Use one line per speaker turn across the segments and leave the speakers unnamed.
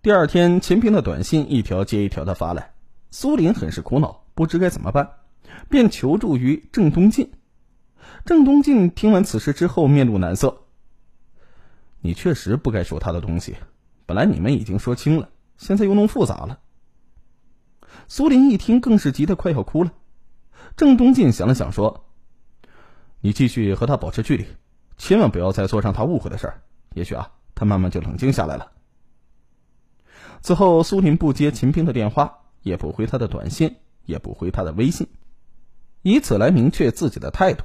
第二天，秦平的短信一条接一条的发来，苏林很是苦恼，不知该怎么办，便求助于郑东进。郑东进听完此事之后，面露难色。你确实不该说他的东西，本来你们已经说清了，现在又弄复杂了。苏林一听，更是急得快要哭了。郑东进想了想，说：“你继续和他保持距离，千万不要再做让他误会的事儿。也许啊，他慢慢就冷静下来了。”此后，苏林不接秦兵的电话，也不回他的短信，也不回他的微信，以此来明确自己的态度。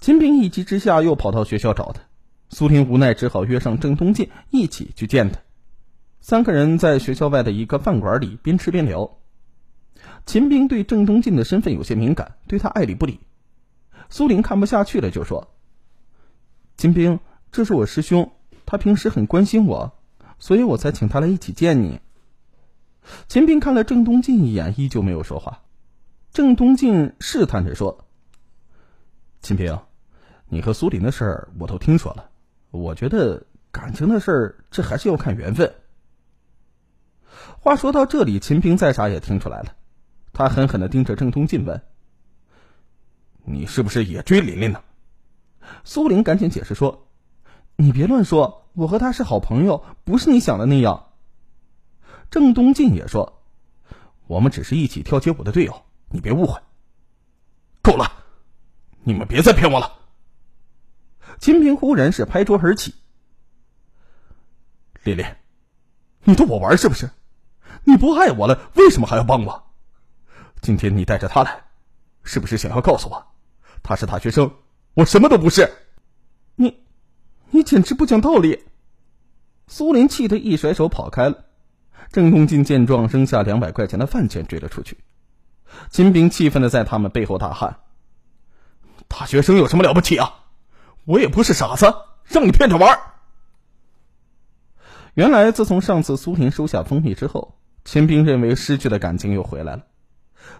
秦兵一急之下又跑到学校找他，苏林无奈只好约上郑东进一起去见他。三个人在学校外的一个饭馆里边吃边聊。秦兵对郑东进的身份有些敏感，对他爱理不理。苏林看不下去了，就说：“秦兵，这是我师兄，他平时很关心我。”所以我才请他来一起见你。秦兵看了郑东进一眼，依旧没有说话。郑东进试探着说：“秦平，你和苏林的事儿我都听说了，我觉得感情的事儿，这还是要看缘分。”话说到这里，秦平再傻也听出来了，他狠狠的盯着郑东进问：“你是不是也追琳琳呢？”苏林赶紧解释说：“你别乱说。”我和他是好朋友，不是你想的那样。郑东进也说：“我们只是一起跳街舞的队友，你别误会。”够了，你们别再骗我了。金平忽然是拍桌而起：“丽丽，你逗我玩是不是？你不爱我了，为什么还要帮我？今天你带着他来，是不是想要告诉我，他是大学生，我什么都不是？你。”简直不讲道理！苏林气得一甩手跑开了。郑东进见状，扔下两百块钱的饭钱追了出去。秦兵气愤的在他们背后大喊：“大学生有什么了不起啊？我也不是傻子，让你骗着玩！”原来，自从上次苏林收下蜂蜜之后，秦兵认为失去的感情又回来了。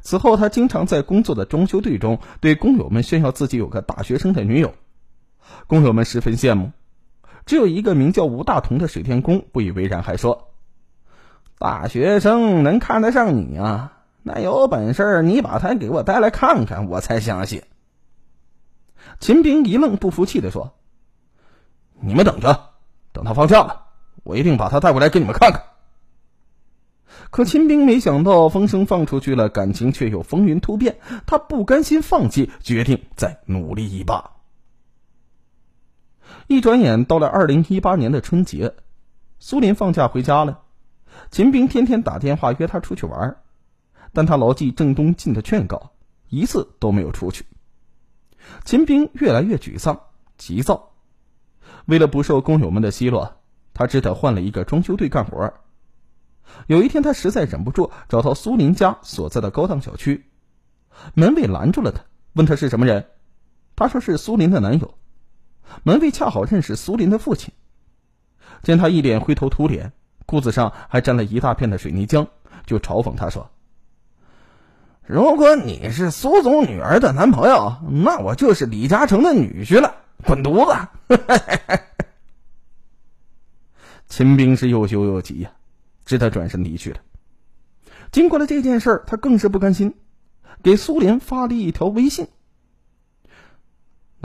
此后，他经常在工作的装修队中对工友们炫耀自己有个大学生的女友。工友们十分羡慕，只有一个名叫吴大同的水电工不以为然，还说：“大学生能看得上你啊？那有本事你把他给我带来看看，我才相信。”秦兵一愣，不服气的说：“你们等着，等他放假了，我一定把他带过来给你们看看。”可秦兵没想到风声放出去了，感情却又风云突变，他不甘心放弃，决定再努力一把。一转眼到了二零一八年的春节，苏林放假回家了。秦兵天天打电话约他出去玩，但他牢记郑东进的劝告，一次都没有出去。秦兵越来越沮丧、急躁。为了不受工友们的奚落，他只得换了一个装修队干活。有一天，他实在忍不住，找到苏林家所在的高档小区，门卫拦住了他，问他是什么人。他说是苏林的男友。门卫恰好认识苏林的父亲，见他一脸灰头土脸，裤子上还沾了一大片的水泥浆，就嘲讽他说：“如果你是苏总女儿的男朋友，那我就是李嘉诚的女婿了，滚犊子！” 秦兵是又羞又急呀，只得转身离去了。经过了这件事他更是不甘心，给苏林发了一条微信。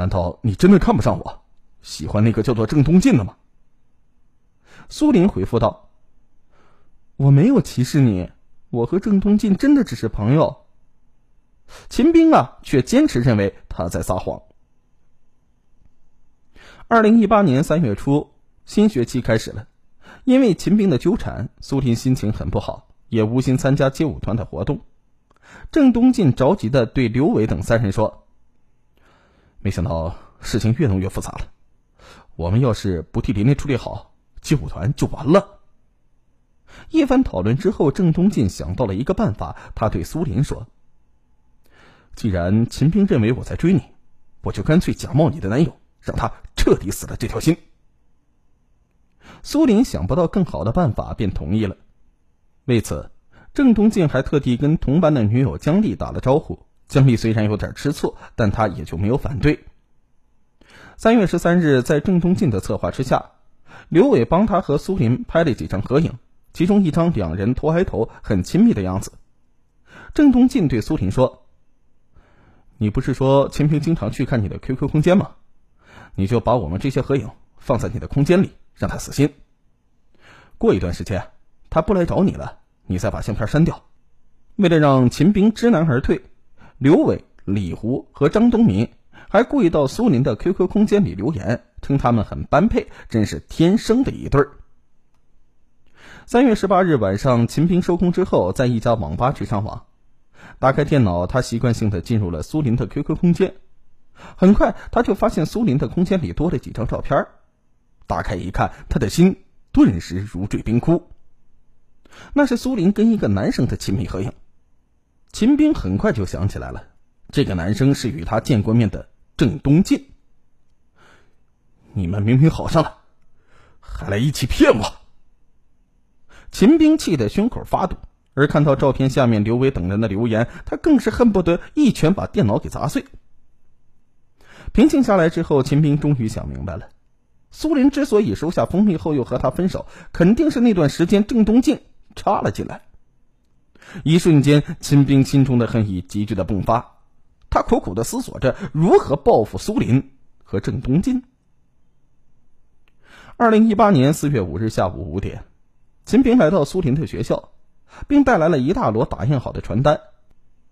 难道你真的看不上我，喜欢那个叫做郑东进的吗？苏林回复道：“我没有歧视你，我和郑东进真的只是朋友。”秦兵啊，却坚持认为他在撒谎。二零一八年三月初，新学期开始了，因为秦兵的纠缠，苏林心情很不好，也无心参加街舞团的活动。郑东进着急的对刘伟等三人说。没想到事情越弄越复杂了，我们要是不替林林处理好，街舞团就完了。一番讨论之后，郑东进想到了一个办法，他对苏林说：“既然秦兵认为我在追你，我就干脆假冒你的男友，让他彻底死了这条心。”苏林想不到更好的办法，便同意了。为此，郑东进还特地跟同班的女友姜丽打了招呼。姜丽虽然有点吃醋，但她也就没有反对。三月十三日，在郑东进的策划之下，刘伟帮他和苏林拍了几张合影，其中一张两人头挨头、很亲密的样子。郑东进对苏林说：“你不是说秦平经常去看你的 QQ 空间吗？你就把我们这些合影放在你的空间里，让他死心。过一段时间，他不来找你了，你再把相片删掉。为了让秦兵知难而退，刘伟、李胡和张东民还故意到苏林的 QQ 空间里留言，称他们很般配，真是天生的一对儿。”三月十八日晚上，秦兵收工之后，在一家网吧去上网。打开电脑，他习惯性的进入了苏林的 QQ 空间。很快，他就发现苏林的空间里多了几张照片。打开一看，他的心顿时如坠冰窟。那是苏林跟一个男生的亲密合影。秦兵很快就想起来了，这个男生是与他见过面的郑东进。你们明明好上了，还来一起骗我！秦兵气得胸口发堵，而看到照片下面刘伟等人的留言，他更是恨不得一拳把电脑给砸碎。平静下来之后，秦兵终于想明白了：苏林之所以收下蜂蜜后又和他分手，肯定是那段时间郑东进插了进来。一瞬间，秦兵心中的恨意急剧的迸发，他苦苦的思索着如何报复苏林和郑东进。二零一八年四月五日下午五点。秦平来到苏林的学校，并带来了一大摞打印好的传单。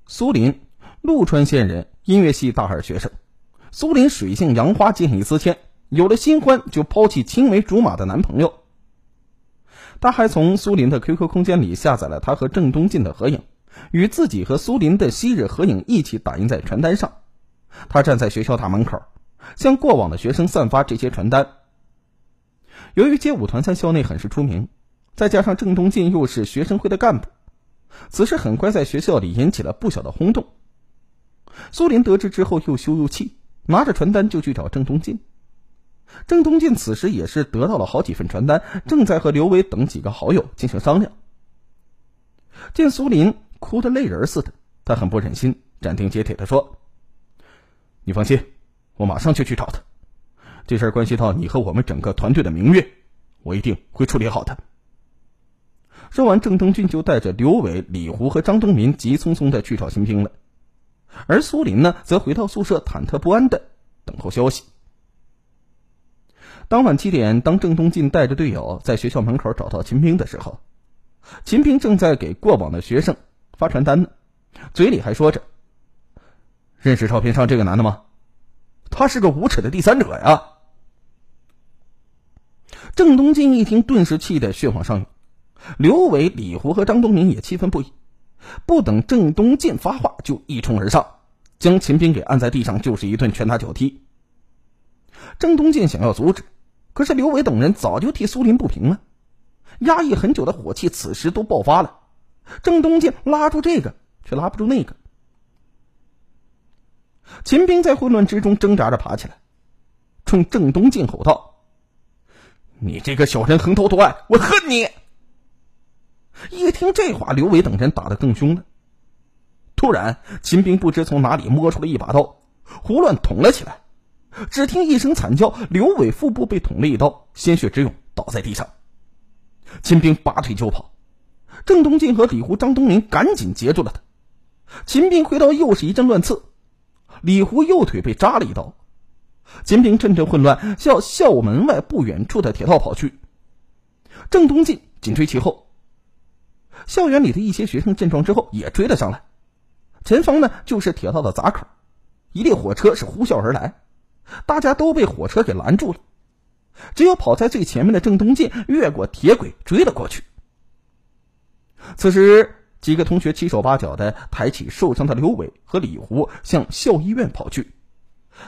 苏林，陆川县人，音乐系大二学生。苏林水性杨花，见异思迁，有了新欢就抛弃青梅竹马的男朋友。他还从苏林的 QQ 空间里下载了他和郑东进的合影，与自己和苏林的昔日合影一起打印在传单上。他站在学校大门口，向过往的学生散发这些传单。由于街舞团在校内很是出名。再加上郑东进又是学生会的干部，此事很快在学校里引起了不小的轰动。苏林得知之后又羞又气，拿着传单就去找郑东进。郑东进此时也是得到了好几份传单，正在和刘伟等几个好友进行商量。见苏林哭得泪人似的，他很不忍心，斩钉截铁的说：“你放心，我马上就去找他。这事关系到你和我们整个团队的名誉，我一定会处理好的。”说完，郑东俊就带着刘伟、李胡和张东民急匆匆的去找新兵了，而苏林呢，则回到宿舍，忐忑不安的等候消息。当晚七点，当郑东进带着队友在学校门口找到秦兵的时候，秦兵正在给过往的学生发传单呢，嘴里还说着：“认识照片上这个男的吗？他是个无耻的第三者呀！”郑东进一听，顿时气得血往上涌。刘伟、李胡和张东明也气愤不已，不等郑东进发话，就一冲而上，将秦兵给按在地上，就是一顿拳打脚踢。郑东进想要阻止，可是刘伟等人早就替苏林不平了，压抑很久的火气此时都爆发了。郑东进拉住这个，却拉不住那个。秦兵在混乱之中挣扎着爬起来，冲郑东进吼道：“你这个小人横头夺爱，我恨你！”一听这话，刘伟等人打得更凶了。突然，秦兵不知从哪里摸出了一把刀，胡乱捅了起来。只听一声惨叫，刘伟腹部被捅了一刀，鲜血直涌，倒在地上。秦兵拔腿就跑，郑东进和李胡、张东明赶紧截住了他。秦兵回刀又是一阵乱刺，李胡右腿被扎了一刀。秦兵趁着混乱向校门外不远处的铁道跑去，郑东进紧追其后。校园里的一些学生见状之后也追了上来，前方呢就是铁道的闸口，一列火车是呼啸而来，大家都被火车给拦住了，只有跑在最前面的郑东进越过铁轨追了过去。此时，几个同学七手八脚的抬起受伤的刘伟和李胡向校医院跑去，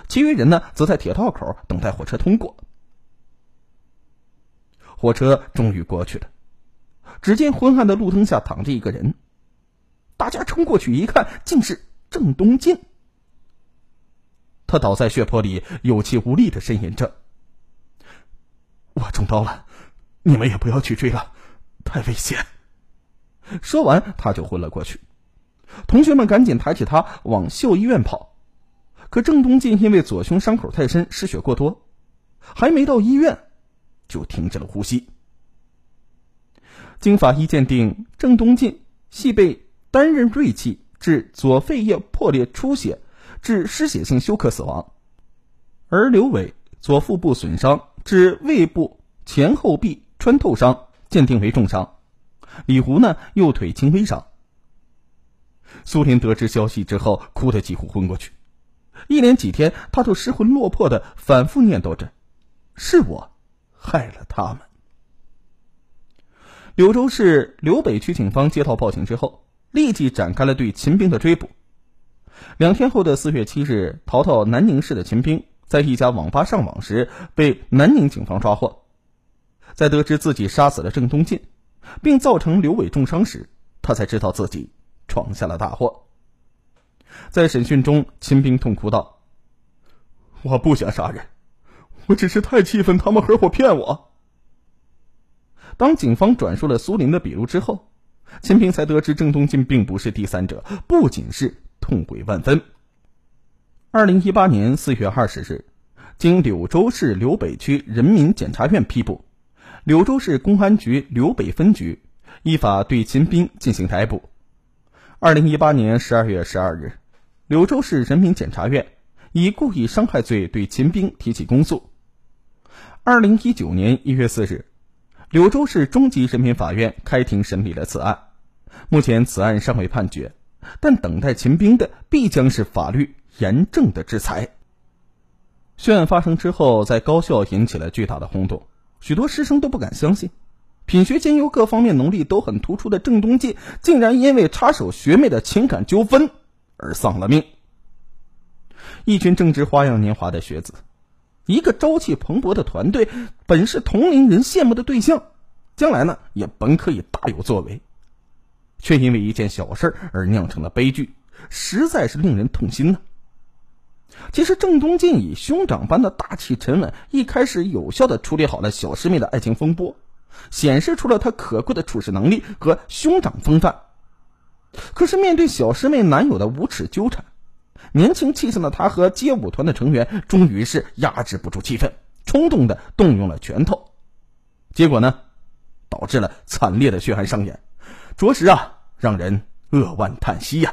其余人呢则在铁道口等待火车通过。火车终于过去了。只见昏暗的路灯下躺着一个人，大家冲过去一看，竟是郑东进。他倒在血泊里，有气无力的呻吟着：“我中刀了，你们也不要去追了，太危险。”说完，他就昏了过去。同学们赶紧抬起他往校医院跑，可郑东进因为左胸伤口太深，失血过多，还没到医院，就停止了呼吸。经法医鉴定，郑东进系被单刃锐器致左肺叶破裂出血，致失血性休克死亡；而刘伟左腹部损伤致胃部前后壁穿透伤，鉴定为重伤；李胡呢，右腿轻微伤。苏林得知消息之后，哭得几乎昏过去。一连几天，他都失魂落魄的反复念叨着：“是我害了他们。”柳州市柳北区警方接到报警之后，立即展开了对秦兵的追捕。两天后的四月七日，逃到南宁市的秦兵在一家网吧上网时被南宁警方抓获。在得知自己杀死了郑东进，并造成刘伟重伤时，他才知道自己闯下了大祸。在审讯中，秦兵痛哭道：“我不想杀人，我只是太气愤他们合伙骗我。”当警方转述了苏林的笔录之后，秦平才得知郑东进并不是第三者，不仅是痛悔万分。二零一八年四月二十日，经柳州市柳北区人民检察院批捕，柳州市公安局柳北分局依法对秦兵进行逮捕。二零一八年十二月十二日。柳州市人民检察院以故意伤害罪对秦兵提起公诉。二零一九年一月四日，柳州市中级人民法院开庭审理了此案。目前此案尚未判决，但等待秦兵的必将是法律严正的制裁。血案发生之后，在高校引起了巨大的轰动，许多师生都不敢相信，品学兼优、各方面能力都很突出的郑东进，竟然因为插手学妹的情感纠纷。而丧了命。一群正值花样年华的学子，一个朝气蓬勃的团队，本是同龄人羡慕的对象，将来呢也本可以大有作为，却因为一件小事而酿成了悲剧，实在是令人痛心呢。其实郑东进以兄长般的大气沉稳，一开始有效的处理好了小师妹的爱情风波，显示出了他可贵的处事能力和兄长风范。可是面对小师妹男友的无耻纠缠，年轻气盛的他和街舞团的成员终于是压制不住气愤，冲动的动用了拳头，结果呢，导致了惨烈的血案上演，着实啊让人扼腕叹息呀。